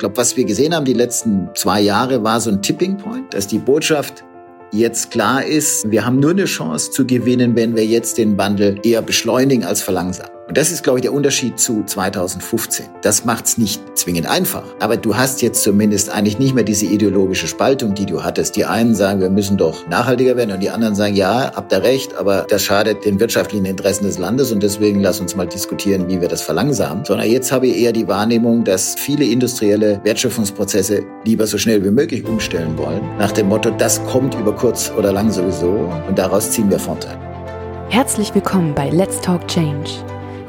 glaube, was wir gesehen haben die letzten zwei Jahre war so ein Tipping Point, dass die Botschaft jetzt klar ist, wir haben nur eine Chance zu gewinnen, wenn wir jetzt den Wandel eher beschleunigen als verlangsamen. Und das ist, glaube ich, der Unterschied zu 2015. Das macht es nicht zwingend einfach. Aber du hast jetzt zumindest eigentlich nicht mehr diese ideologische Spaltung, die du hattest. Die einen sagen, wir müssen doch nachhaltiger werden und die anderen sagen, ja, habt ihr recht, aber das schadet den wirtschaftlichen Interessen des Landes und deswegen lass uns mal diskutieren, wie wir das verlangsamen. Sondern jetzt habe ich eher die Wahrnehmung, dass viele industrielle Wertschöpfungsprozesse lieber so schnell wie möglich umstellen wollen. Nach dem Motto, das kommt über kurz oder lang sowieso und daraus ziehen wir Vorteile. Herzlich willkommen bei Let's Talk Change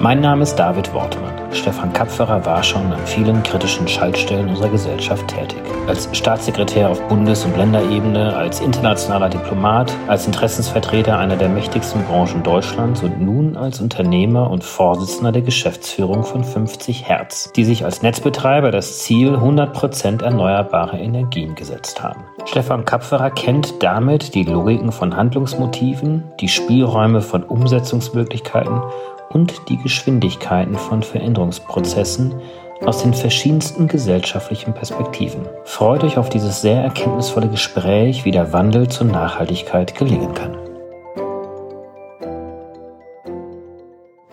Mein Name ist David Wortmann. Stefan Kapferer war schon an vielen kritischen Schaltstellen unserer Gesellschaft tätig. Als Staatssekretär auf Bundes- und Länderebene, als internationaler Diplomat, als Interessensvertreter einer der mächtigsten Branchen Deutschlands und nun als Unternehmer und Vorsitzender der Geschäftsführung von 50 Hertz, die sich als Netzbetreiber das Ziel 100% erneuerbare Energien gesetzt haben. Stefan Kapferer kennt damit die Logiken von Handlungsmotiven, die Spielräume von Umsetzungsmöglichkeiten und die Geschwindigkeiten von Veränderungsprozessen aus den verschiedensten gesellschaftlichen Perspektiven. Freut euch auf dieses sehr erkenntnisvolle Gespräch, wie der Wandel zur Nachhaltigkeit gelingen kann.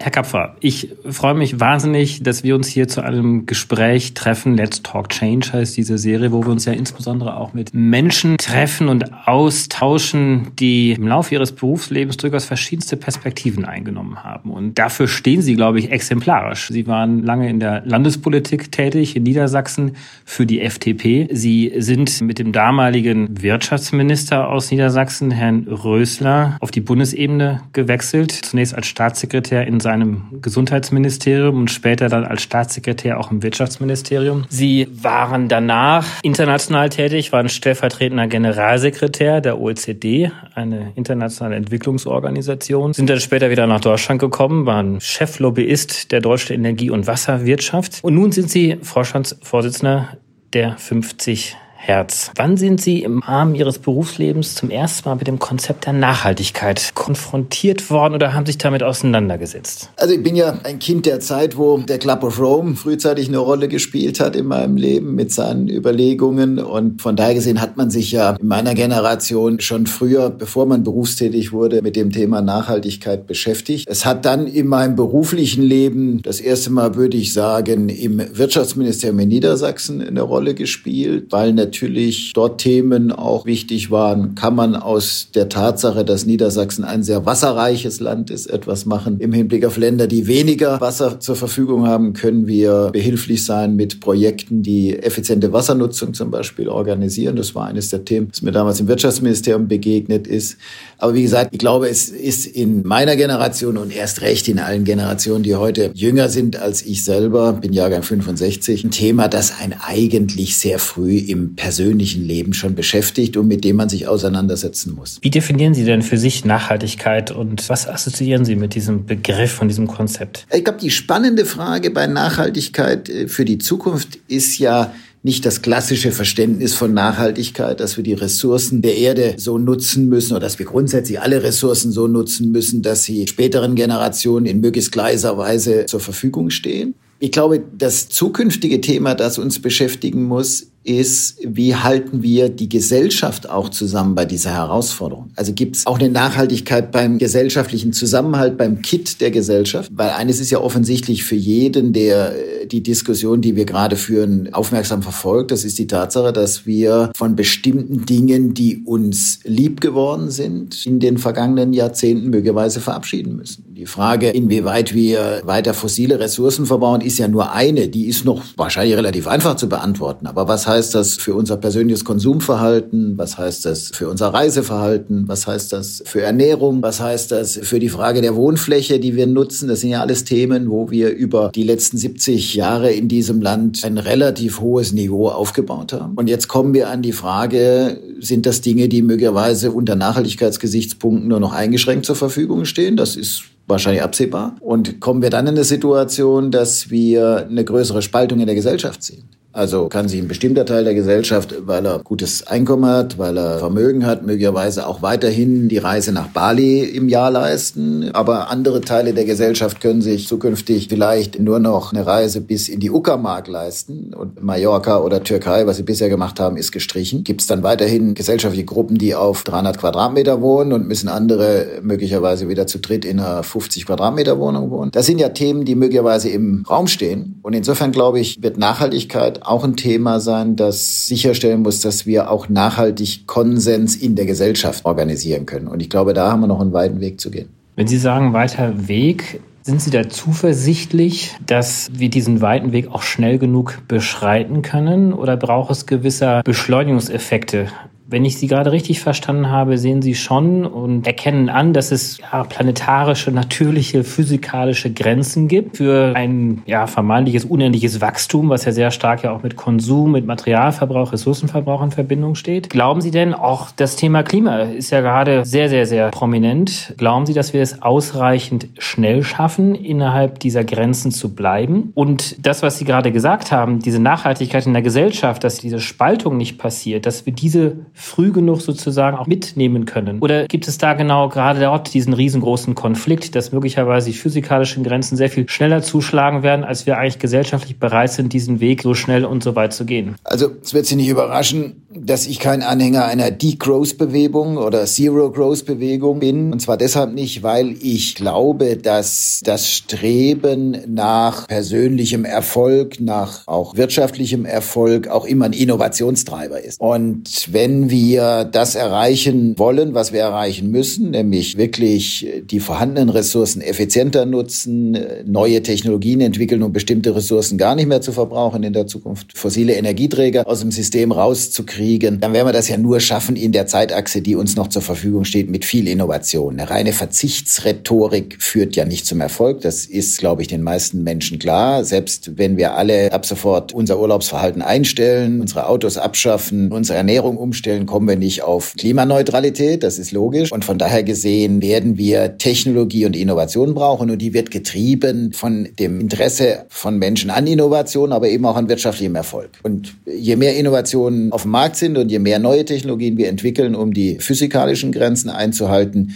Herr Kapfer, ich freue mich wahnsinnig, dass wir uns hier zu einem Gespräch treffen. Let's Talk Change heißt diese Serie, wo wir uns ja insbesondere auch mit Menschen treffen und austauschen, die im Laufe ihres Berufslebens durchaus verschiedenste Perspektiven eingenommen haben. Und dafür stehen Sie, glaube ich, exemplarisch. Sie waren lange in der Landespolitik tätig in Niedersachsen für die FDP. Sie sind mit dem damaligen Wirtschaftsminister aus Niedersachsen, Herrn Rösler, auf die Bundesebene gewechselt. Zunächst als Staatssekretär in seinem Gesundheitsministerium und später dann als Staatssekretär auch im Wirtschaftsministerium. Sie waren danach international tätig, waren stellvertretender Generalsekretär der OECD, eine internationale Entwicklungsorganisation, sind dann später wieder nach Deutschland gekommen, waren Cheflobbyist der deutschen Energie- und Wasserwirtschaft und nun sind Sie Vorstandsvorsitzender der 50 Herz. Wann sind Sie im Rahmen Ihres Berufslebens zum ersten Mal mit dem Konzept der Nachhaltigkeit konfrontiert worden oder haben sich damit auseinandergesetzt? Also ich bin ja ein Kind der Zeit, wo der Club of Rome frühzeitig eine Rolle gespielt hat in meinem Leben mit seinen Überlegungen und von daher gesehen hat man sich ja in meiner Generation schon früher, bevor man berufstätig wurde, mit dem Thema Nachhaltigkeit beschäftigt. Es hat dann in meinem beruflichen Leben das erste Mal, würde ich sagen, im Wirtschaftsministerium in Niedersachsen eine Rolle gespielt, weil natürlich dort Themen auch wichtig waren. Kann man aus der Tatsache, dass Niedersachsen ein sehr wasserreiches Land ist, etwas machen? Im Hinblick auf Länder, die weniger Wasser zur Verfügung haben, können wir behilflich sein mit Projekten, die effiziente Wassernutzung zum Beispiel organisieren. Das war eines der Themen, das mir damals im Wirtschaftsministerium begegnet ist. Aber wie gesagt, ich glaube, es ist in meiner Generation und erst recht in allen Generationen, die heute jünger sind als ich selber, bin Jahrgang 65, ein Thema, das ein eigentlich sehr früh im persönlichen Leben schon beschäftigt und mit dem man sich auseinandersetzen muss. Wie definieren Sie denn für sich Nachhaltigkeit und was assoziieren Sie mit diesem Begriff und diesem Konzept? Ich glaube, die spannende Frage bei Nachhaltigkeit äh, für die Zukunft ist ja, nicht das klassische Verständnis von Nachhaltigkeit, dass wir die Ressourcen der Erde so nutzen müssen oder dass wir grundsätzlich alle Ressourcen so nutzen müssen, dass sie späteren Generationen in möglichst gleiser Weise zur Verfügung stehen. Ich glaube, das zukünftige Thema, das uns beschäftigen muss, ist, wie halten wir die Gesellschaft auch zusammen bei dieser Herausforderung? Also gibt es auch eine Nachhaltigkeit beim gesellschaftlichen Zusammenhalt, beim Kit der Gesellschaft? Weil eines ist ja offensichtlich für jeden, der äh, die Diskussion, die wir gerade führen, aufmerksam verfolgt. Das ist die Tatsache, dass wir von bestimmten Dingen, die uns lieb geworden sind, in den vergangenen Jahrzehnten möglicherweise verabschieden müssen. Die Frage, inwieweit wir weiter fossile Ressourcen verbauen, ist ja nur eine. Die ist noch wahrscheinlich relativ einfach zu beantworten. Aber was heißt das für unser persönliches Konsumverhalten? Was heißt das für unser Reiseverhalten? Was heißt das für Ernährung? Was heißt das für die Frage der Wohnfläche, die wir nutzen? Das sind ja alles Themen, wo wir über die letzten 70 Jahre in diesem Land ein relativ hohes Niveau aufgebaut haben. Und jetzt kommen wir an die Frage, sind das Dinge, die möglicherweise unter Nachhaltigkeitsgesichtspunkten nur noch eingeschränkt zur Verfügung stehen? Das ist wahrscheinlich absehbar. Und kommen wir dann in eine Situation, dass wir eine größere Spaltung in der Gesellschaft sehen? Also kann sich ein bestimmter Teil der Gesellschaft, weil er gutes Einkommen hat, weil er Vermögen hat, möglicherweise auch weiterhin die Reise nach Bali im Jahr leisten. Aber andere Teile der Gesellschaft können sich zukünftig vielleicht nur noch eine Reise bis in die Uckermark leisten. Und Mallorca oder Türkei, was sie bisher gemacht haben, ist gestrichen. Gibt es dann weiterhin gesellschaftliche Gruppen, die auf 300 Quadratmeter wohnen und müssen andere möglicherweise wieder zu dritt in einer 50 Quadratmeter Wohnung wohnen. Das sind ja Themen, die möglicherweise im Raum stehen. Und insofern glaube ich, wird Nachhaltigkeit auch ein Thema sein, das sicherstellen muss, dass wir auch nachhaltig Konsens in der Gesellschaft organisieren können. Und ich glaube, da haben wir noch einen weiten Weg zu gehen. Wenn Sie sagen weiter Weg, sind Sie da zuversichtlich, dass wir diesen weiten Weg auch schnell genug beschreiten können? Oder braucht es gewisser Beschleunigungseffekte? Wenn ich Sie gerade richtig verstanden habe, sehen Sie schon und erkennen an, dass es ja, planetarische, natürliche, physikalische Grenzen gibt für ein ja, vermeintliches unendliches Wachstum, was ja sehr stark ja auch mit Konsum, mit Materialverbrauch, Ressourcenverbrauch in Verbindung steht. Glauben Sie denn, auch das Thema Klima ist ja gerade sehr, sehr, sehr prominent. Glauben Sie, dass wir es ausreichend schnell schaffen, innerhalb dieser Grenzen zu bleiben? Und das, was Sie gerade gesagt haben, diese Nachhaltigkeit in der Gesellschaft, dass diese Spaltung nicht passiert, dass wir diese früh genug sozusagen auch mitnehmen können? Oder gibt es da genau gerade dort diesen riesengroßen Konflikt, dass möglicherweise die physikalischen Grenzen sehr viel schneller zuschlagen werden, als wir eigentlich gesellschaftlich bereit sind, diesen Weg so schnell und so weit zu gehen? Also es wird Sie nicht überraschen, dass ich kein Anhänger einer Degrowth-Bewegung oder Zero-Growth-Bewegung bin. Und zwar deshalb nicht, weil ich glaube, dass das Streben nach persönlichem Erfolg, nach auch wirtschaftlichem Erfolg auch immer ein Innovationstreiber ist. Und wenn wir das erreichen wollen, was wir erreichen müssen, nämlich wirklich die vorhandenen Ressourcen effizienter nutzen, neue Technologien entwickeln, um bestimmte Ressourcen gar nicht mehr zu verbrauchen in der Zukunft, fossile Energieträger aus dem System rauszukriegen, dann werden wir das ja nur schaffen in der Zeitachse, die uns noch zur Verfügung steht, mit viel Innovation. Eine reine Verzichtsrhetorik führt ja nicht zum Erfolg. Das ist, glaube ich, den meisten Menschen klar. Selbst wenn wir alle ab sofort unser Urlaubsverhalten einstellen, unsere Autos abschaffen, unsere Ernährung umstellen, kommen wir nicht auf Klimaneutralität. Das ist logisch. Und von daher gesehen werden wir Technologie und Innovation brauchen. Und die wird getrieben von dem Interesse von Menschen an Innovation, aber eben auch an wirtschaftlichem Erfolg. Und je mehr Innovationen auf dem Markt sind und je mehr neue Technologien wir entwickeln, um die physikalischen Grenzen einzuhalten,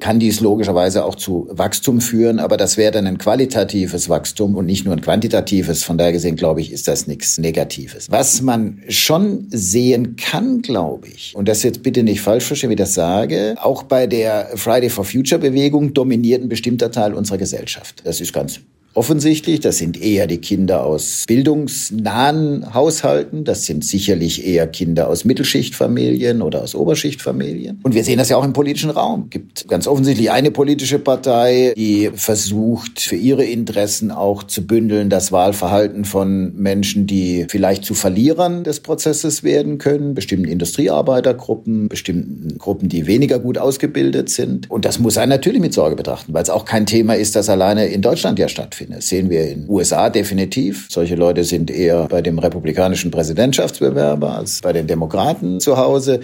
kann dies logischerweise auch zu Wachstum führen, aber das wäre dann ein qualitatives Wachstum und nicht nur ein quantitatives. Von daher gesehen, glaube ich, ist das nichts Negatives. Was man schon sehen kann, glaube ich, und das jetzt bitte nicht falsch verstehen, wie ich das sage, auch bei der Friday for Future Bewegung dominiert ein bestimmter Teil unserer Gesellschaft. Das ist ganz offensichtlich. Das sind eher die Kinder aus bildungsnahen Haushalten. Das sind sicherlich eher Kinder aus Mittelschichtfamilien oder aus Oberschichtfamilien. Und wir sehen das ja auch im politischen Raum. Es gibt ganz offensichtlich eine politische Partei, die versucht, für ihre Interessen auch zu bündeln, das Wahlverhalten von Menschen, die vielleicht zu Verlierern des Prozesses werden können, bestimmten Industriearbeitergruppen, bestimmten Gruppen, die weniger gut ausgebildet sind. Und das muss er natürlich mit Sorge betrachten, weil es auch kein Thema ist, das alleine in Deutschland ja stattfindet stattfindet. Das sehen wir in den USA definitiv. Solche Leute sind eher bei dem republikanischen Präsidentschaftsbewerber als bei den Demokraten zu Hause.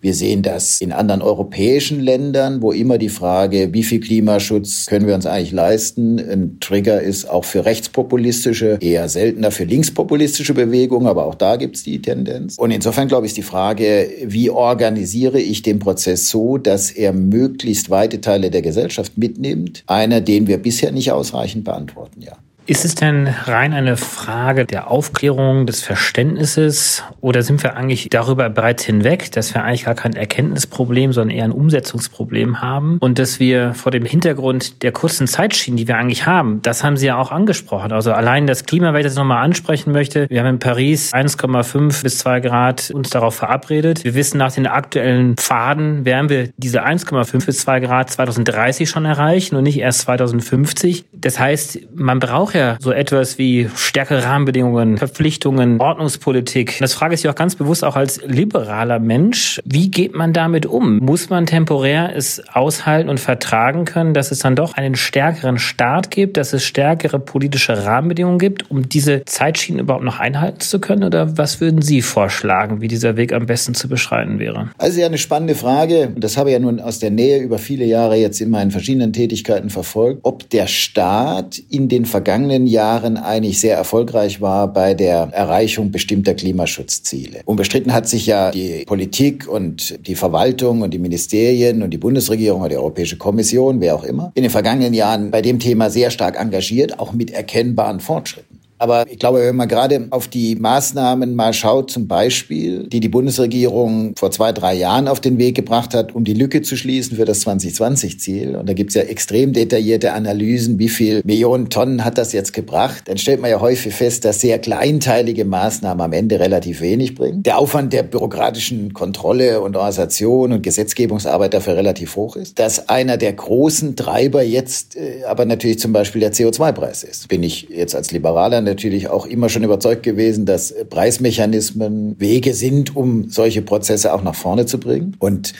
Wir sehen das in anderen europäischen Ländern, wo immer die Frage, wie viel Klimaschutz können wir uns eigentlich leisten, ein Trigger ist auch für rechtspopulistische, eher seltener für linkspopulistische Bewegungen, aber auch da gibt es die Tendenz. Und insofern glaube ich, ist die Frage, wie organisiere ich den Prozess so, dass er möglichst weite Teile der Gesellschaft mitnimmt, einer, den wir bisher nicht ausreichend beantworten, ja. Ist es denn rein eine Frage der Aufklärung, des Verständnisses oder sind wir eigentlich darüber bereits hinweg, dass wir eigentlich gar kein Erkenntnisproblem, sondern eher ein Umsetzungsproblem haben und dass wir vor dem Hintergrund der kurzen Zeitschienen, die wir eigentlich haben, das haben Sie ja auch angesprochen. Also allein das Klima, wenn ich das nochmal ansprechen möchte, wir haben in Paris 1,5 bis 2 Grad uns darauf verabredet. Wir wissen, nach den aktuellen Pfaden werden wir diese 1,5 bis 2 Grad 2030 schon erreichen und nicht erst 2050. Das heißt, man braucht ja vorher so etwas wie stärkere Rahmenbedingungen, Verpflichtungen, Ordnungspolitik. Das frage ich auch ganz bewusst auch als liberaler Mensch. Wie geht man damit um? Muss man temporär es aushalten und vertragen können, dass es dann doch einen stärkeren Staat gibt, dass es stärkere politische Rahmenbedingungen gibt, um diese Zeitschienen überhaupt noch einhalten zu können? Oder was würden Sie vorschlagen, wie dieser Weg am besten zu beschreiten wäre? Also ja, eine spannende Frage. Das habe ich ja nun aus der Nähe über viele Jahre jetzt in meinen verschiedenen Tätigkeiten verfolgt, ob der Staat in den vergangenen vergangenen Jahren eigentlich sehr erfolgreich war bei der Erreichung bestimmter Klimaschutzziele. Unbestritten hat sich ja die Politik und die Verwaltung und die Ministerien und die Bundesregierung oder die Europäische Kommission, wer auch immer, in den vergangenen Jahren bei dem Thema sehr stark engagiert, auch mit erkennbaren Fortschritten. Aber ich glaube, wenn man gerade auf die Maßnahmen mal schaut, zum Beispiel, die die Bundesregierung vor zwei, drei Jahren auf den Weg gebracht hat, um die Lücke zu schließen für das 2020-Ziel, und da gibt es ja extrem detaillierte Analysen, wie viel Millionen Tonnen hat das jetzt gebracht, dann stellt man ja häufig fest, dass sehr kleinteilige Maßnahmen am Ende relativ wenig bringen. Der Aufwand der bürokratischen Kontrolle und Organisation und Gesetzgebungsarbeit dafür relativ hoch ist. Dass einer der großen Treiber jetzt äh, aber natürlich zum Beispiel der CO2-Preis ist. Bin ich jetzt als Liberaler natürlich auch immer schon überzeugt gewesen, dass Preismechanismen Wege sind, um solche Prozesse auch nach vorne zu bringen. Und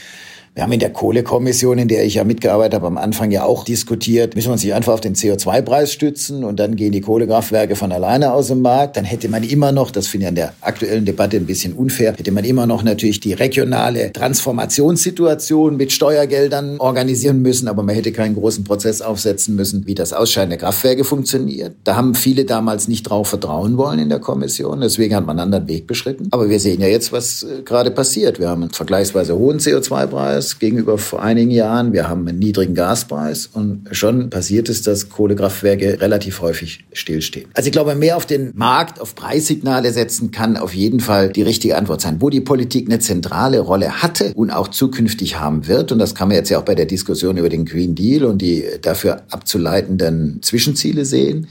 wir haben in der Kohlekommission, in der ich ja mitgearbeitet habe, am Anfang ja auch diskutiert, müssen wir uns nicht einfach auf den CO2-Preis stützen und dann gehen die Kohlekraftwerke von alleine aus dem Markt. Dann hätte man immer noch, das finde ich an der aktuellen Debatte ein bisschen unfair, hätte man immer noch natürlich die regionale Transformationssituation mit Steuergeldern organisieren müssen, aber man hätte keinen großen Prozess aufsetzen müssen, wie das Ausscheiden der Kraftwerke funktioniert. Da haben viele damals nicht drauf vertrauen wollen in der Kommission, deswegen hat man einen anderen Weg beschritten. Aber wir sehen ja jetzt, was äh, gerade passiert. Wir haben einen vergleichsweise hohen CO2-Preis, Gegenüber vor einigen Jahren. Wir haben einen niedrigen Gaspreis und schon passiert es, dass Kohlekraftwerke relativ häufig stillstehen. Also ich glaube, mehr auf den Markt, auf Preissignale setzen kann auf jeden Fall die richtige Antwort sein. Wo die Politik eine zentrale Rolle hatte und auch zukünftig haben wird, und das kann man jetzt ja auch bei der Diskussion über den Green Deal und die dafür abzuleitenden Zwischenziele sehen,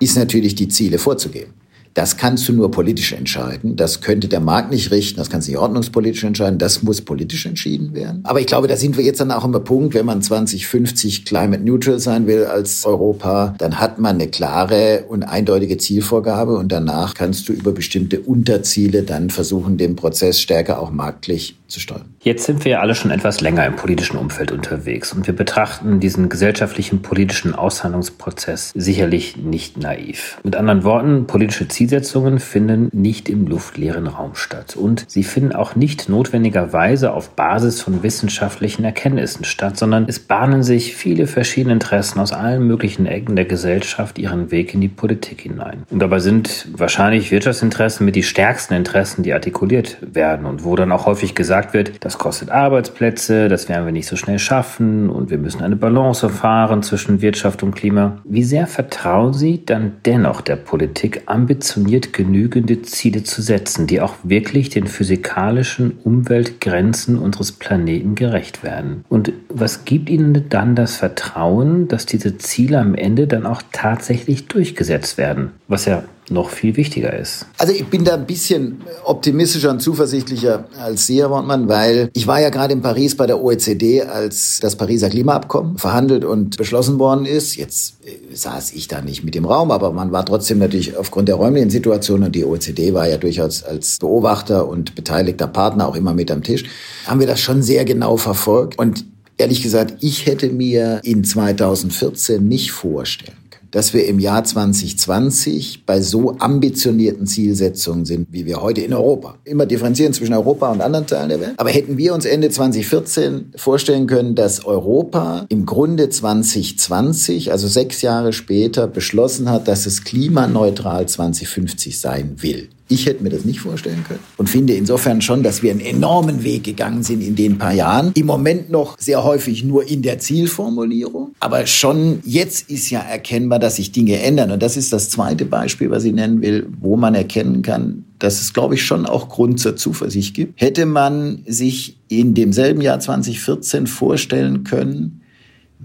ist natürlich die Ziele vorzugeben. Das kannst du nur politisch entscheiden. Das könnte der Markt nicht richten. Das kannst du nicht ordnungspolitisch entscheiden. Das muss politisch entschieden werden. Aber ich glaube, da sind wir jetzt dann auch im Punkt, wenn man 2050 climate neutral sein will als Europa, dann hat man eine klare und eindeutige Zielvorgabe und danach kannst du über bestimmte Unterziele dann versuchen, den Prozess stärker auch marktlich zu steuern. Jetzt sind wir ja alle schon etwas länger im politischen Umfeld unterwegs und wir betrachten diesen gesellschaftlichen politischen Aushandlungsprozess sicherlich nicht naiv. Mit anderen Worten, politische Zielsetzungen finden nicht im luftleeren Raum statt und sie finden auch nicht notwendigerweise auf Basis von wissenschaftlichen Erkenntnissen statt, sondern es bahnen sich viele verschiedene Interessen aus allen möglichen Ecken der Gesellschaft ihren Weg in die Politik hinein. Und dabei sind wahrscheinlich Wirtschaftsinteressen mit die stärksten Interessen, die artikuliert werden und wo dann auch häufig gesagt gesagt wird, das kostet Arbeitsplätze, das werden wir nicht so schnell schaffen und wir müssen eine Balance fahren zwischen Wirtschaft und Klima. Wie sehr vertrauen Sie dann dennoch der Politik, ambitioniert genügende Ziele zu setzen, die auch wirklich den physikalischen Umweltgrenzen unseres Planeten gerecht werden? Und was gibt Ihnen dann das Vertrauen, dass diese Ziele am Ende dann auch tatsächlich durchgesetzt werden? Was ja noch viel wichtiger ist. Also ich bin da ein bisschen optimistischer und zuversichtlicher als Sie, Herr Wortmann, weil ich war ja gerade in Paris bei der OECD, als das Pariser Klimaabkommen verhandelt und beschlossen worden ist. Jetzt äh, saß ich da nicht mit im Raum, aber man war trotzdem natürlich aufgrund der räumlichen Situation und die OECD war ja durchaus als Beobachter und beteiligter Partner auch immer mit am Tisch, haben wir das schon sehr genau verfolgt und Ehrlich gesagt, ich hätte mir in 2014 nicht vorstellen dass wir im Jahr 2020 bei so ambitionierten Zielsetzungen sind, wie wir heute in Europa. Immer differenzieren zwischen Europa und anderen Teilen der Welt. Aber hätten wir uns Ende 2014 vorstellen können, dass Europa im Grunde 2020, also sechs Jahre später, beschlossen hat, dass es klimaneutral 2050 sein will. Ich hätte mir das nicht vorstellen können und finde insofern schon, dass wir einen enormen Weg gegangen sind in den paar Jahren. Im Moment noch sehr häufig nur in der Zielformulierung, aber schon jetzt ist ja erkennbar, dass sich Dinge ändern. Und das ist das zweite Beispiel, was ich nennen will, wo man erkennen kann, dass es, glaube ich, schon auch Grund zur Zuversicht gibt. Hätte man sich in demselben Jahr 2014 vorstellen können,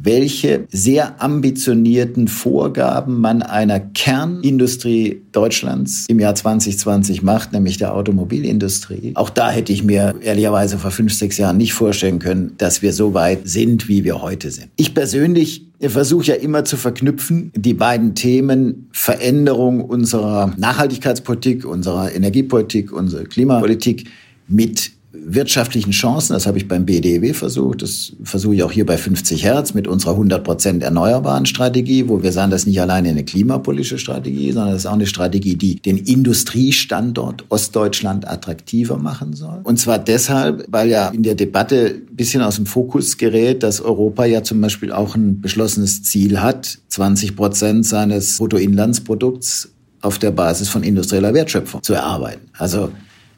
welche sehr ambitionierten Vorgaben man einer Kernindustrie Deutschlands im Jahr 2020 macht, nämlich der Automobilindustrie. Auch da hätte ich mir ehrlicherweise vor fünf, sechs Jahren nicht vorstellen können, dass wir so weit sind, wie wir heute sind. Ich persönlich versuche ja immer zu verknüpfen, die beiden Themen Veränderung unserer Nachhaltigkeitspolitik, unserer Energiepolitik, unserer Klimapolitik mit wirtschaftlichen Chancen, das habe ich beim BDW versucht, das versuche ich auch hier bei 50 Hertz mit unserer 100 Prozent erneuerbaren Strategie, wo wir sagen, das ist nicht alleine eine klimapolitische Strategie, sondern das ist auch eine Strategie, die den Industriestandort Ostdeutschland attraktiver machen soll. Und zwar deshalb, weil ja in der Debatte ein bisschen aus dem Fokus gerät, dass Europa ja zum Beispiel auch ein beschlossenes Ziel hat, 20 Prozent seines Bruttoinlandsprodukts auf der Basis von industrieller Wertschöpfung zu erarbeiten. Also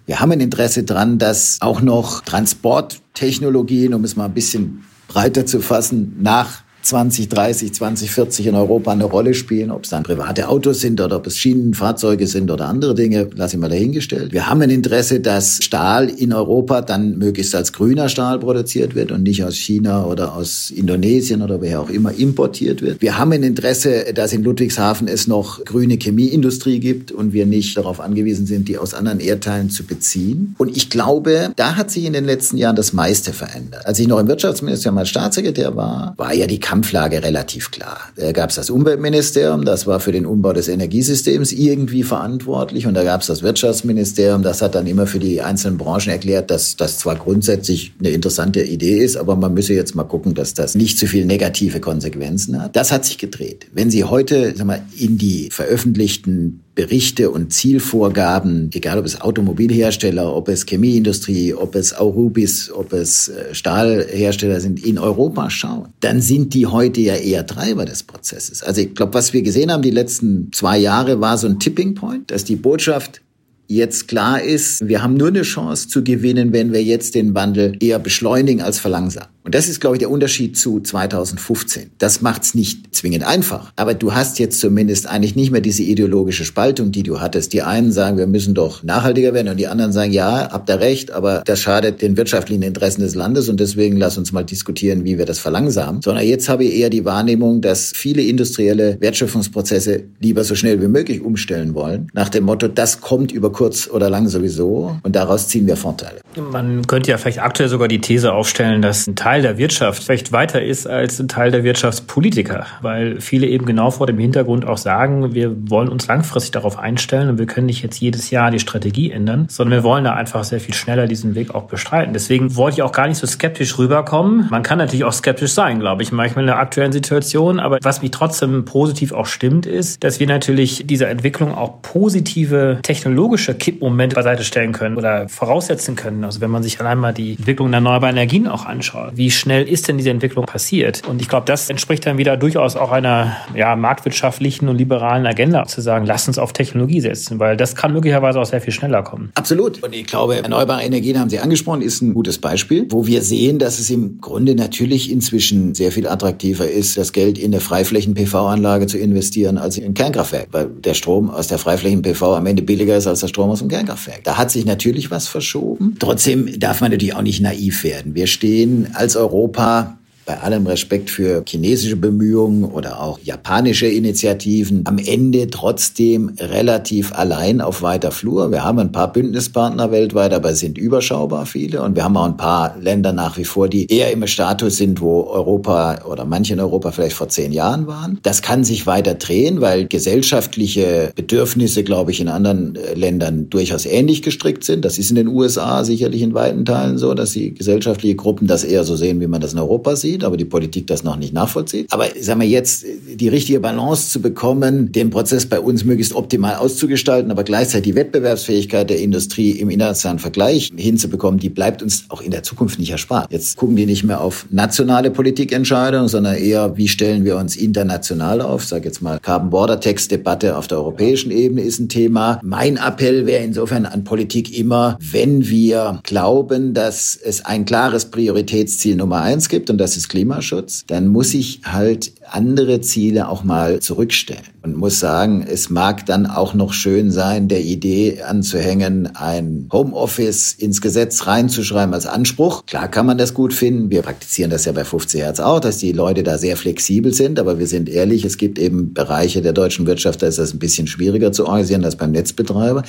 wir haben ein Interesse dran, dass auch noch Transporttechnologien, um es mal ein bisschen breiter zu fassen, nach 2030, 2040 in Europa eine Rolle spielen, ob es dann private Autos sind oder ob es Schienenfahrzeuge sind oder andere Dinge, lasse ich mal dahingestellt. Wir haben ein Interesse, dass Stahl in Europa dann möglichst als grüner Stahl produziert wird und nicht aus China oder aus Indonesien oder wer auch immer importiert wird. Wir haben ein Interesse, dass in Ludwigshafen es noch grüne Chemieindustrie gibt und wir nicht darauf angewiesen sind, die aus anderen Erdteilen zu beziehen. Und ich glaube, da hat sich in den letzten Jahren das meiste verändert. Als ich noch im Wirtschaftsministerium als Staatssekretär war, war ja die Kampflage relativ klar. Da gab es das Umweltministerium, das war für den Umbau des Energiesystems irgendwie verantwortlich. Und da gab es das Wirtschaftsministerium, das hat dann immer für die einzelnen Branchen erklärt, dass das zwar grundsätzlich eine interessante Idee ist, aber man müsse jetzt mal gucken, dass das nicht zu viel negative Konsequenzen hat. Das hat sich gedreht. Wenn Sie heute sag mal, in die veröffentlichten Berichte und Zielvorgaben, egal ob es Automobilhersteller, ob es Chemieindustrie, ob es Aurubis, ob es äh, Stahlhersteller sind, in Europa schauen, dann sind die heute ja eher Treiber des Prozesses. Also ich glaube, was wir gesehen haben die letzten zwei Jahre, war so ein Tipping Point, dass die Botschaft jetzt klar ist, wir haben nur eine Chance zu gewinnen, wenn wir jetzt den Wandel eher beschleunigen als verlangsamen. Und das ist, glaube ich, der Unterschied zu 2015. Das macht es nicht zwingend einfach. Aber du hast jetzt zumindest eigentlich nicht mehr diese ideologische Spaltung, die du hattest. Die einen sagen, wir müssen doch nachhaltiger werden und die anderen sagen, ja, habt ihr recht, aber das schadet den wirtschaftlichen Interessen des Landes und deswegen lass uns mal diskutieren, wie wir das verlangsamen. Sondern jetzt habe ich eher die Wahrnehmung, dass viele industrielle Wertschöpfungsprozesse lieber so schnell wie möglich umstellen wollen. Nach dem Motto, das kommt über kurz oder lang sowieso und daraus ziehen wir Vorteile. Man könnte ja vielleicht aktuell sogar die These aufstellen, dass ein Teil der Wirtschaft vielleicht weiter ist als ein Teil der Wirtschaftspolitiker, weil viele eben genau vor dem Hintergrund auch sagen, wir wollen uns langfristig darauf einstellen und wir können nicht jetzt jedes Jahr die Strategie ändern, sondern wir wollen da einfach sehr viel schneller diesen Weg auch bestreiten. Deswegen wollte ich auch gar nicht so skeptisch rüberkommen. Man kann natürlich auch skeptisch sein, glaube ich, manchmal in der aktuellen Situation, aber was mich trotzdem positiv auch stimmt, ist, dass wir natürlich dieser Entwicklung auch positive technologische Kippmomente beiseite stellen können oder voraussetzen können. Also wenn man sich allein mal die Entwicklung der erneuerbaren Energien auch anschaut wie schnell ist denn diese Entwicklung passiert? Und ich glaube, das entspricht dann wieder durchaus auch einer ja, marktwirtschaftlichen und liberalen Agenda, zu sagen, lass uns auf Technologie setzen, weil das kann möglicherweise auch sehr viel schneller kommen. Absolut. Und ich glaube, erneuerbare Energien haben Sie angesprochen, ist ein gutes Beispiel, wo wir sehen, dass es im Grunde natürlich inzwischen sehr viel attraktiver ist, das Geld in eine Freiflächen-PV-Anlage zu investieren als in ein Kernkraftwerk, weil der Strom aus der Freiflächen-PV am Ende billiger ist als der Strom aus dem Kernkraftwerk. Da hat sich natürlich was verschoben. Trotzdem darf man natürlich auch nicht naiv werden. Wir stehen als Europa bei allem Respekt für chinesische Bemühungen oder auch japanische Initiativen am Ende trotzdem relativ allein auf weiter Flur. Wir haben ein paar Bündnispartner weltweit, aber sind überschaubar viele. Und wir haben auch ein paar Länder nach wie vor, die eher im Status sind, wo Europa oder manche in Europa vielleicht vor zehn Jahren waren. Das kann sich weiter drehen, weil gesellschaftliche Bedürfnisse, glaube ich, in anderen äh, Ländern durchaus ähnlich gestrickt sind. Das ist in den USA sicherlich in weiten Teilen so, dass die gesellschaftliche Gruppen das eher so sehen, wie man das in Europa sieht sieht, aber die Politik das noch nicht nachvollzieht. Aber sagen wir jetzt, die richtige Balance zu bekommen, den Prozess bei uns möglichst optimal auszugestalten, aber gleichzeitig die Wettbewerbsfähigkeit der Industrie im internationalen Vergleich hinzubekommen, die bleibt uns auch in der Zukunft nicht erspart. Jetzt gucken die nicht mehr auf nationale Politikentscheidungen, sondern eher, wie stellen wir uns international auf? Sage jetzt mal, Carbon Border Tax Debatte auf der europäischen Ebene ist ein Thema. Mein Appell wäre insofern an Politik immer, wenn wir glauben, dass es ein klares Prioritätsziel Nummer eins gibt und das ist Klimaschutz, dann muss ich halt andere Ziele auch mal zurückstellen und muss sagen, es mag dann auch noch schön sein, der Idee anzuhängen, ein Homeoffice ins Gesetz reinzuschreiben als Anspruch. Klar kann man das gut finden. Wir praktizieren das ja bei 50 Hertz auch, dass die Leute da sehr flexibel sind. Aber wir sind ehrlich, es gibt eben Bereiche der deutschen Wirtschaft, da ist das ein bisschen schwieriger zu organisieren als beim Netzbetreiber.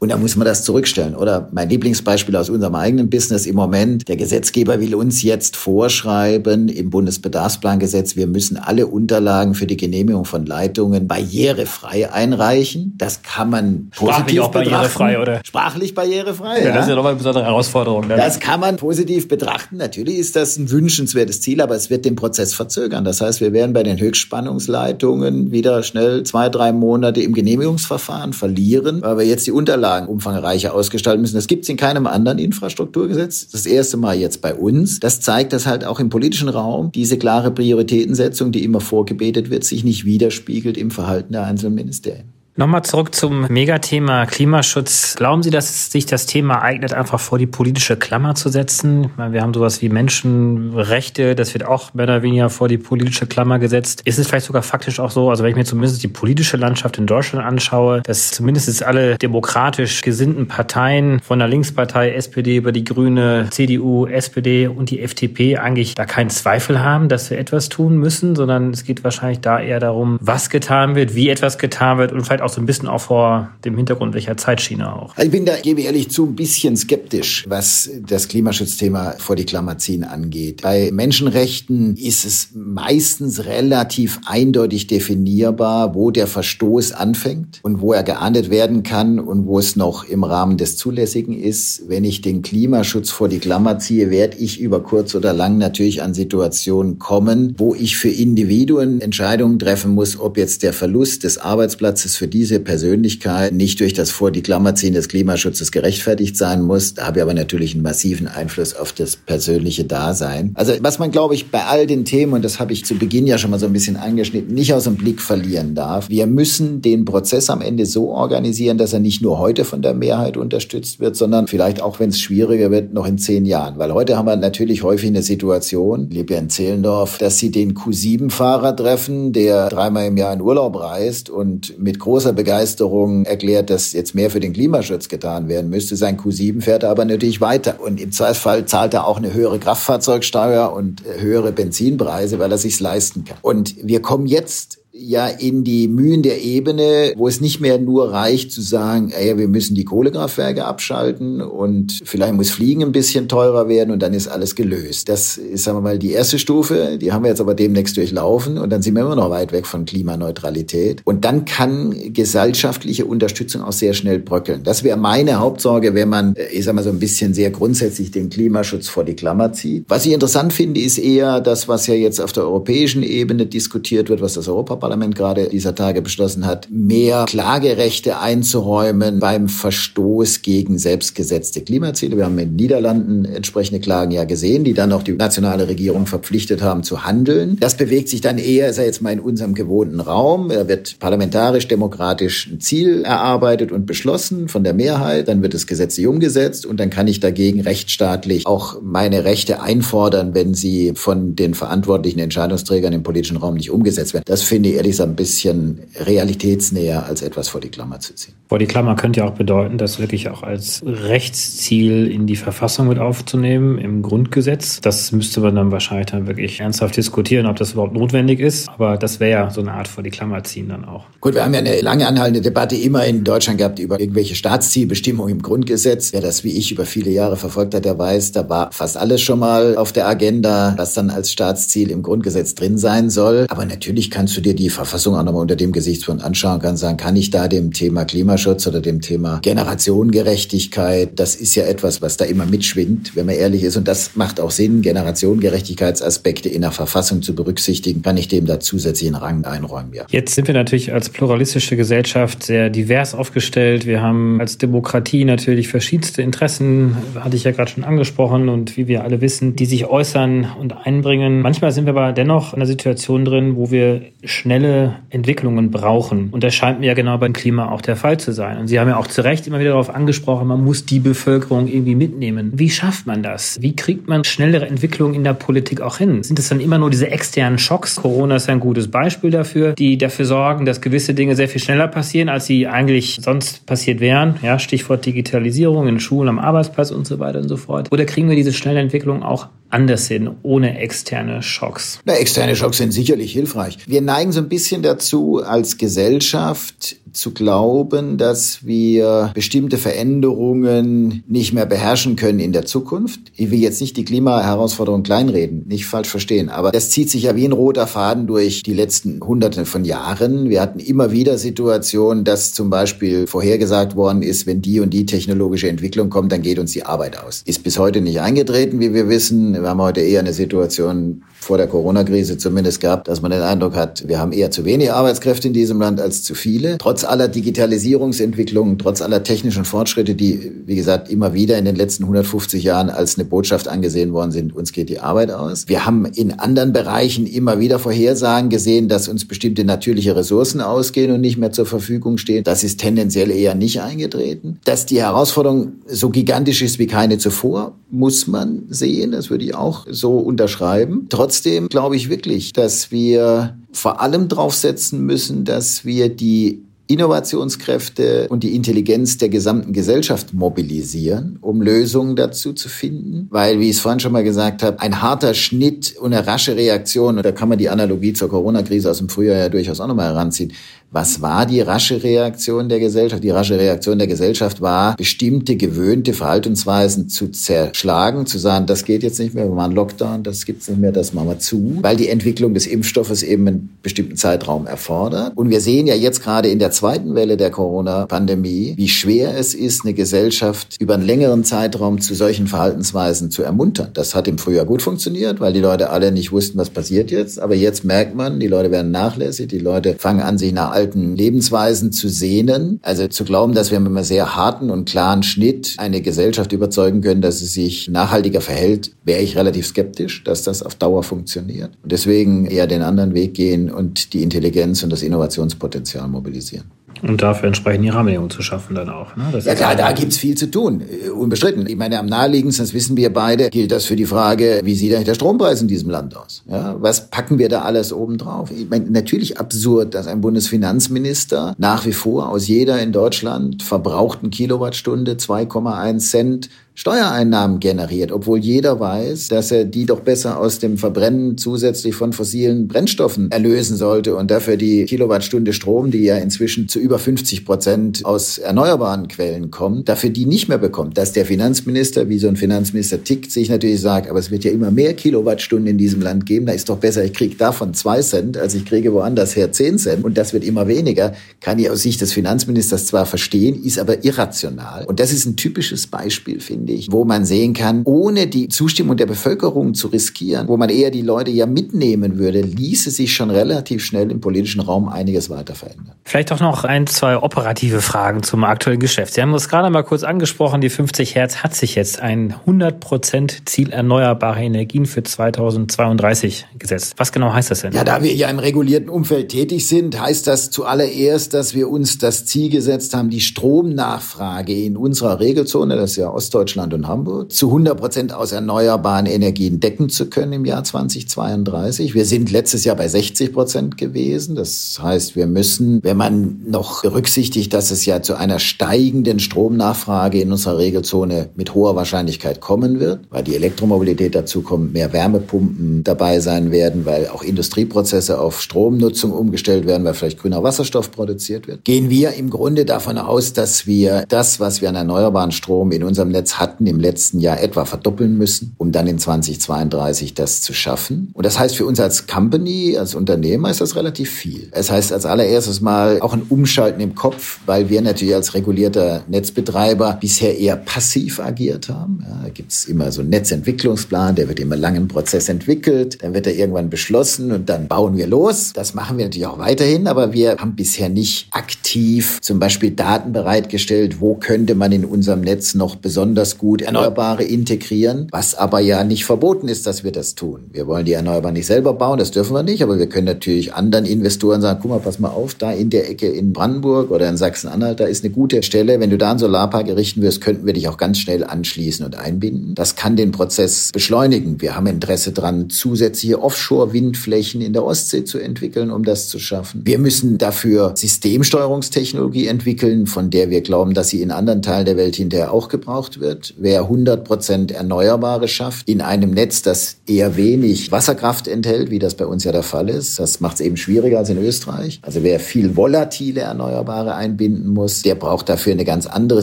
Und da muss man das zurückstellen. Oder mein Lieblingsbeispiel aus unserem eigenen Business im Moment. Der Gesetzgeber will uns jetzt vorschreiben im Bundesbedarfsplangesetz, wir müssen alle Unterlagen für die Genehmigung von Leitungen barrierefrei einreichen. Das kann man positiv Sprachlich auch barrierefrei, oder? Sprachlich barrierefrei. Ja, ja. Das ist ja nochmal eine besondere Herausforderung. Ne? Das kann man positiv betrachten. Natürlich ist das ein wünschenswertes Ziel, aber es wird den Prozess verzögern. Das heißt, wir werden bei den Höchstspannungsleitungen wieder schnell zwei, drei Monate im Genehmigungsverfahren verlieren, weil wir jetzt die Unterlagen Unterlagen umfangreicher ausgestalten müssen. Das gibt es in keinem anderen Infrastrukturgesetz. Das erste Mal jetzt bei uns. Das zeigt, dass halt auch im politischen Raum diese klare Prioritätensetzung, die immer vorgebetet wird, sich nicht widerspiegelt im Verhalten der einzelnen Ministerien. Nochmal zurück zum Megathema Klimaschutz. Glauben Sie, dass sich das Thema eignet, einfach vor die politische Klammer zu setzen? Meine, wir haben sowas wie Menschenrechte, das wird auch mehr oder weniger vor die politische Klammer gesetzt. Ist es vielleicht sogar faktisch auch so, also wenn ich mir zumindest die politische Landschaft in Deutschland anschaue, dass zumindest alle demokratisch gesinnten Parteien von der Linkspartei, SPD über die Grüne, CDU, SPD und die FDP eigentlich da keinen Zweifel haben, dass wir etwas tun müssen, sondern es geht wahrscheinlich da eher darum, was getan wird, wie etwas getan wird und vielleicht auch auch so ein bisschen auch vor dem Hintergrund welcher Zeitschiene auch. Ich bin da, gebe ich ehrlich zu, ein bisschen skeptisch, was das Klimaschutzthema vor die Klammer ziehen angeht. Bei Menschenrechten ist es meistens relativ eindeutig definierbar, wo der Verstoß anfängt und wo er geahndet werden kann und wo es noch im Rahmen des Zulässigen ist. Wenn ich den Klimaschutz vor die Klammer ziehe, werde ich über kurz oder lang natürlich an Situationen kommen, wo ich für Individuen Entscheidungen treffen muss, ob jetzt der Verlust des Arbeitsplatzes für die diese Persönlichkeit nicht durch das vor die Klammer ziehen des Klimaschutzes gerechtfertigt sein muss. Da habe ich aber natürlich einen massiven Einfluss auf das persönliche Dasein. Also was man, glaube ich, bei all den Themen, und das habe ich zu Beginn ja schon mal so ein bisschen angeschnitten, nicht aus dem Blick verlieren darf. Wir müssen den Prozess am Ende so organisieren, dass er nicht nur heute von der Mehrheit unterstützt wird, sondern vielleicht auch, wenn es schwieriger wird, noch in zehn Jahren. Weil heute haben wir natürlich häufig eine Situation, ich in Zehlendorf, dass Sie den Q7-Fahrer treffen, der dreimal im Jahr in Urlaub reist und mit großer großer Begeisterung erklärt, dass jetzt mehr für den Klimaschutz getan werden müsste. Sein Q7 fährt er aber natürlich weiter. Und im Zweifelsfall zahlt er auch eine höhere Kraftfahrzeugsteuer und höhere Benzinpreise, weil er sich's leisten kann. Und wir kommen jetzt ja in die Mühen der Ebene, wo es nicht mehr nur reicht zu sagen, ey, wir müssen die Kohlekraftwerke abschalten und vielleicht muss Fliegen ein bisschen teurer werden und dann ist alles gelöst. Das ist, sagen wir mal, die erste Stufe. Die haben wir jetzt aber demnächst durchlaufen und dann sind wir immer noch weit weg von Klimaneutralität. Und dann kann gesellschaftliche Unterstützung auch sehr schnell bröckeln. Das wäre meine Hauptsorge, wenn man, ich sag mal, so ein bisschen sehr grundsätzlich den Klimaschutz vor die Klammer zieht. Was ich interessant finde, ist eher das, was ja jetzt auf der europäischen Ebene diskutiert wird, was das Europaparlament Parlament gerade dieser Tage beschlossen hat, mehr Klagerechte einzuräumen beim Verstoß gegen selbstgesetzte Klimaziele. Wir haben in den Niederlanden entsprechende Klagen ja gesehen, die dann auch die nationale Regierung verpflichtet haben zu handeln. Das bewegt sich dann eher, ist ja jetzt mal in unserem gewohnten Raum. Da wird parlamentarisch, demokratisch ein Ziel erarbeitet und beschlossen von der Mehrheit. Dann wird das gesetzlich umgesetzt und dann kann ich dagegen rechtsstaatlich auch meine Rechte einfordern, wenn sie von den verantwortlichen Entscheidungsträgern im politischen Raum nicht umgesetzt werden. Das finde ich ehrlich gesagt ein bisschen realitätsnäher als etwas vor die Klammer zu ziehen. Vor die Klammer könnte ja auch bedeuten, das wirklich auch als Rechtsziel in die Verfassung mit aufzunehmen, im Grundgesetz. Das müsste man dann wahrscheinlich dann wirklich ernsthaft diskutieren, ob das überhaupt notwendig ist. Aber das wäre ja so eine Art vor die Klammer ziehen dann auch. Gut, wir haben ja eine lange anhaltende Debatte immer in Deutschland gehabt über irgendwelche Staatszielbestimmungen im Grundgesetz. Wer das wie ich über viele Jahre verfolgt hat, der weiß, da war fast alles schon mal auf der Agenda, was dann als Staatsziel im Grundgesetz drin sein soll. Aber natürlich kannst du dir die Verfassung auch nochmal unter dem Gesichtspunkt anschauen kann, sagen, kann ich da dem Thema Klimaschutz oder dem Thema Generationengerechtigkeit, das ist ja etwas, was da immer mitschwingt, wenn man ehrlich ist. Und das macht auch Sinn, Generationengerechtigkeitsaspekte in der Verfassung zu berücksichtigen, kann ich dem da zusätzlichen Rang einräumen, ja. Jetzt sind wir natürlich als pluralistische Gesellschaft sehr divers aufgestellt. Wir haben als Demokratie natürlich verschiedenste Interessen, hatte ich ja gerade schon angesprochen und wie wir alle wissen, die sich äußern und einbringen. Manchmal sind wir aber dennoch in einer Situation drin, wo wir schnell schnelle Entwicklungen brauchen. Und das scheint mir ja genau beim Klima auch der Fall zu sein. Und Sie haben ja auch zu Recht immer wieder darauf angesprochen, man muss die Bevölkerung irgendwie mitnehmen. Wie schafft man das? Wie kriegt man schnellere Entwicklungen in der Politik auch hin? Sind es dann immer nur diese externen Schocks? Corona ist ein gutes Beispiel dafür, die dafür sorgen, dass gewisse Dinge sehr viel schneller passieren, als sie eigentlich sonst passiert wären. Ja, Stichwort Digitalisierung in Schulen, am Arbeitsplatz und so weiter und so fort. Oder kriegen wir diese schnelle Entwicklung auch anders hin, ohne externe Schocks? Na, externe Schocks sind sicherlich hilfreich. Wir neigen so ein bisschen dazu, als Gesellschaft zu glauben, dass wir bestimmte Veränderungen nicht mehr beherrschen können in der Zukunft. Ich will jetzt nicht die Klimaherausforderung kleinreden, nicht falsch verstehen, aber das zieht sich ja wie ein roter Faden durch die letzten hunderte von Jahren. Wir hatten immer wieder Situationen, dass zum Beispiel vorhergesagt worden ist, wenn die und die technologische Entwicklung kommt, dann geht uns die Arbeit aus. Ist bis heute nicht eingetreten, wie wir wissen. Wir haben heute eher eine Situation vor der Corona-Krise zumindest gehabt, dass man den Eindruck hat, wir haben eher zu wenig Arbeitskräfte in diesem Land als zu viele. Trotz aller Digitalisierungsentwicklungen, trotz aller technischen Fortschritte, die, wie gesagt, immer wieder in den letzten 150 Jahren als eine Botschaft angesehen worden sind, uns geht die Arbeit aus. Wir haben in anderen Bereichen immer wieder Vorhersagen gesehen, dass uns bestimmte natürliche Ressourcen ausgehen und nicht mehr zur Verfügung stehen. Das ist tendenziell eher nicht eingetreten. Dass die Herausforderung so gigantisch ist wie keine zuvor, muss man sehen. Das würde ich auch so unterschreiben. Trotzdem glaube ich wirklich, dass wir vor allem draufsetzen müssen, dass wir die Innovationskräfte und die Intelligenz der gesamten Gesellschaft mobilisieren, um Lösungen dazu zu finden. Weil, wie ich es vorhin schon mal gesagt habe, ein harter Schnitt und eine rasche Reaktion, und da kann man die Analogie zur Corona-Krise aus dem Frühjahr ja durchaus auch nochmal heranziehen, was war die rasche Reaktion der Gesellschaft? Die rasche Reaktion der Gesellschaft war, bestimmte gewöhnte Verhaltensweisen zu zerschlagen, zu sagen, das geht jetzt nicht mehr, wir machen Lockdown, das gibt's nicht mehr, das machen wir zu, weil die Entwicklung des Impfstoffes eben einen bestimmten Zeitraum erfordert. Und wir sehen ja jetzt gerade in der zweiten Welle der Corona-Pandemie, wie schwer es ist, eine Gesellschaft über einen längeren Zeitraum zu solchen Verhaltensweisen zu ermuntern. Das hat im Frühjahr gut funktioniert, weil die Leute alle nicht wussten, was passiert jetzt. Aber jetzt merkt man, die Leute werden nachlässig, die Leute fangen an, sich nach alten Lebensweisen zu sehnen. Also zu glauben, dass wir mit einem sehr harten und klaren Schnitt eine Gesellschaft überzeugen können, dass sie sich nachhaltiger verhält, wäre ich relativ skeptisch, dass das auf Dauer funktioniert. Und deswegen eher den anderen Weg gehen und die Intelligenz und das Innovationspotenzial mobilisieren. Und dafür entsprechend die Rahmenbedingungen zu schaffen dann auch. Ne? ja klar, da gibt's viel zu tun, äh, unbestritten. Ich meine, am naheliegendsten, das wissen wir beide, gilt das für die Frage, wie sieht eigentlich der Strompreis in diesem Land aus? Ja, was packen wir da alles oben drauf? Ich meine, natürlich absurd, dass ein Bundesfinanzminister nach wie vor aus jeder in Deutschland verbrauchten Kilowattstunde 2,1 Cent Steuereinnahmen generiert, obwohl jeder weiß, dass er die doch besser aus dem Verbrennen zusätzlich von fossilen Brennstoffen erlösen sollte und dafür die Kilowattstunde Strom, die ja inzwischen zu über 50 Prozent aus erneuerbaren Quellen kommt, dafür die nicht mehr bekommt. Dass der Finanzminister, wie so ein Finanzminister tickt, sich natürlich sagt, aber es wird ja immer mehr Kilowattstunden in diesem Land geben, da ist doch besser, ich kriege davon zwei Cent, als ich kriege woanders her zehn Cent und das wird immer weniger, kann ich aus Sicht des Finanzministers zwar verstehen, ist aber irrational. Und das ist ein typisches Beispiel, finde finde ich, wo man sehen kann, ohne die Zustimmung der Bevölkerung zu riskieren, wo man eher die Leute ja mitnehmen würde, ließe sich schon relativ schnell im politischen Raum einiges weiter verändern. Vielleicht auch noch ein, zwei operative Fragen zum aktuellen Geschäft. Sie haben das gerade mal kurz angesprochen, die 50 Hertz hat sich jetzt ein 100% Ziel erneuerbare Energien für 2032 gesetzt. Was genau heißt das denn? Ja, da wir ja im regulierten Umfeld tätig sind, heißt das zuallererst, dass wir uns das Ziel gesetzt haben, die Stromnachfrage in unserer Regelzone, das ist ja Ostdeutschland, Deutschland und Hamburg zu 100 Prozent aus erneuerbaren Energien decken zu können im Jahr 2032. Wir sind letztes Jahr bei 60 Prozent gewesen. Das heißt, wir müssen, wenn man noch berücksichtigt, dass es ja zu einer steigenden Stromnachfrage in unserer Regelzone mit hoher Wahrscheinlichkeit kommen wird, weil die Elektromobilität dazu kommt, mehr Wärmepumpen dabei sein werden, weil auch Industrieprozesse auf Stromnutzung umgestellt werden, weil vielleicht grüner Wasserstoff produziert wird, gehen wir im Grunde davon aus, dass wir das, was wir an erneuerbaren Strom in unserem Netz hatten im letzten Jahr etwa verdoppeln müssen, um dann in 2032 das zu schaffen. Und das heißt für uns als Company, als Unternehmer ist das relativ viel. Es heißt als allererstes mal auch ein Umschalten im Kopf, weil wir natürlich als regulierter Netzbetreiber bisher eher passiv agiert haben. Ja, da gibt's immer so einen Netzentwicklungsplan, der wird immer langen Prozess entwickelt, dann wird er irgendwann beschlossen und dann bauen wir los. Das machen wir natürlich auch weiterhin, aber wir haben bisher nicht aktiv zum Beispiel Daten bereitgestellt, wo könnte man in unserem Netz noch besonders besonders gut Erneuerbare integrieren, was aber ja nicht verboten ist, dass wir das tun. Wir wollen die Erneuerbaren nicht selber bauen, das dürfen wir nicht, aber wir können natürlich anderen Investoren sagen, guck mal, pass mal auf, da in der Ecke in Brandenburg oder in Sachsen-Anhalt, da ist eine gute Stelle. Wenn du da einen Solarpark errichten wirst, könnten wir dich auch ganz schnell anschließen und einbinden. Das kann den Prozess beschleunigen. Wir haben Interesse dran, zusätzliche Offshore-Windflächen in der Ostsee zu entwickeln, um das zu schaffen. Wir müssen dafür Systemsteuerungstechnologie entwickeln, von der wir glauben, dass sie in anderen Teilen der Welt hinterher auch gebraucht wird. Wird. Wer 100 Prozent Erneuerbare schafft in einem Netz, das eher wenig Wasserkraft enthält, wie das bei uns ja der Fall ist, das macht es eben schwieriger als in Österreich. Also wer viel volatile Erneuerbare einbinden muss, der braucht dafür eine ganz andere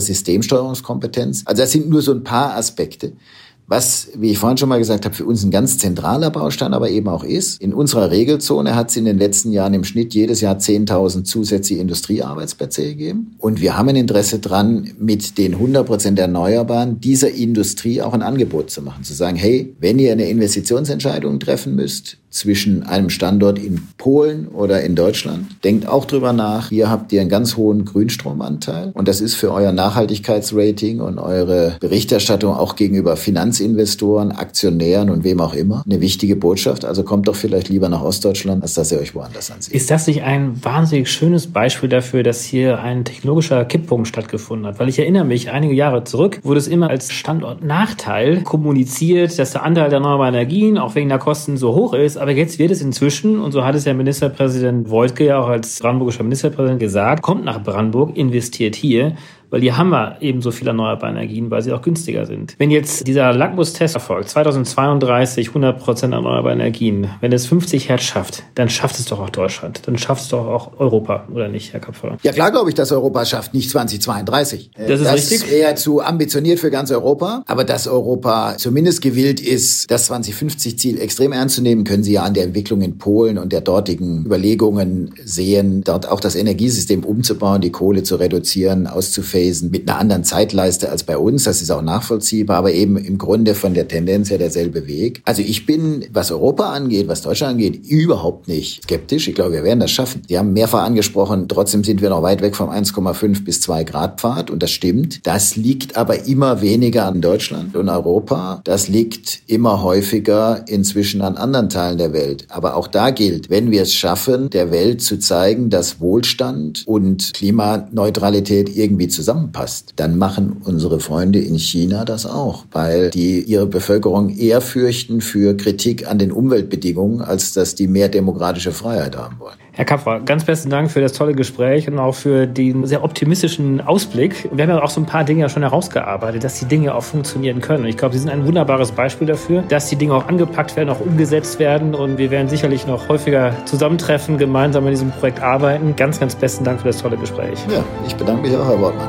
Systemsteuerungskompetenz. Also das sind nur so ein paar Aspekte. Was, wie ich vorhin schon mal gesagt habe, für uns ein ganz zentraler Baustein aber eben auch ist, in unserer Regelzone hat es in den letzten Jahren im Schnitt jedes Jahr 10.000 zusätzliche Industriearbeitsplätze gegeben. Und wir haben ein Interesse dran, mit den 100 Prozent Erneuerbaren dieser Industrie auch ein Angebot zu machen. Zu sagen, hey, wenn ihr eine Investitionsentscheidung treffen müsst, zwischen einem Standort in Polen oder in Deutschland. Denkt auch drüber nach. Hier habt ihr einen ganz hohen Grünstromanteil. Und das ist für euer Nachhaltigkeitsrating und eure Berichterstattung auch gegenüber Finanzinvestoren, Aktionären und wem auch immer eine wichtige Botschaft. Also kommt doch vielleicht lieber nach Ostdeutschland, als dass ihr euch woanders ansieht. Ist das nicht ein wahnsinnig schönes Beispiel dafür, dass hier ein technologischer Kipppunkt stattgefunden hat? Weil ich erinnere mich, einige Jahre zurück wurde es immer als Standortnachteil kommuniziert, dass der Anteil der erneuerbaren Energien auch wegen der Kosten so hoch ist, aber jetzt wird es inzwischen, und so hat es ja Ministerpräsident Wojtke ja auch als brandenburgischer Ministerpräsident gesagt, kommt nach Brandenburg, investiert hier weil hier haben wir eben so viele erneuerbare Energien, weil sie auch günstiger sind. Wenn jetzt dieser Lackmustest erfolgt, 2032 100 Prozent erneuerbare Energien, wenn es 50 Hertz schafft, dann schafft es doch auch Deutschland, dann schafft es doch auch Europa, oder nicht, Herr Kapfer? Ja klar glaube ich, dass Europa schafft, nicht 2032. Das ist das richtig. ist eher zu ambitioniert für ganz Europa, aber dass Europa zumindest gewillt ist, das 2050-Ziel extrem ernst zu nehmen, können Sie ja an der Entwicklung in Polen und der dortigen Überlegungen sehen, dort auch das Energiesystem umzubauen, die Kohle zu reduzieren, auszuführen Phasen mit einer anderen Zeitleiste als bei uns. Das ist auch nachvollziehbar, aber eben im Grunde von der Tendenz her derselbe Weg. Also ich bin, was Europa angeht, was Deutschland angeht, überhaupt nicht skeptisch. Ich glaube, wir werden das schaffen. Sie haben mehrfach angesprochen, trotzdem sind wir noch weit weg vom 1,5 bis 2 Grad Pfad und das stimmt. Das liegt aber immer weniger an Deutschland und Europa. Das liegt immer häufiger inzwischen an anderen Teilen der Welt. Aber auch da gilt, wenn wir es schaffen, der Welt zu zeigen, dass Wohlstand und Klimaneutralität irgendwie zusammen zusammenpasst, dann machen unsere Freunde in China das auch, weil die ihre Bevölkerung eher fürchten für Kritik an den Umweltbedingungen, als dass die mehr demokratische Freiheit haben wollen. Herr Kapfer, ganz besten Dank für das tolle Gespräch und auch für den sehr optimistischen Ausblick. Wir haben ja auch so ein paar Dinge schon herausgearbeitet, dass die Dinge auch funktionieren können. ich glaube, Sie sind ein wunderbares Beispiel dafür, dass die Dinge auch angepackt werden, auch umgesetzt werden. Und wir werden sicherlich noch häufiger zusammentreffen, gemeinsam an diesem Projekt arbeiten. Ganz, ganz besten Dank für das tolle Gespräch. Ja, ich bedanke mich auch, Herr Wortmann.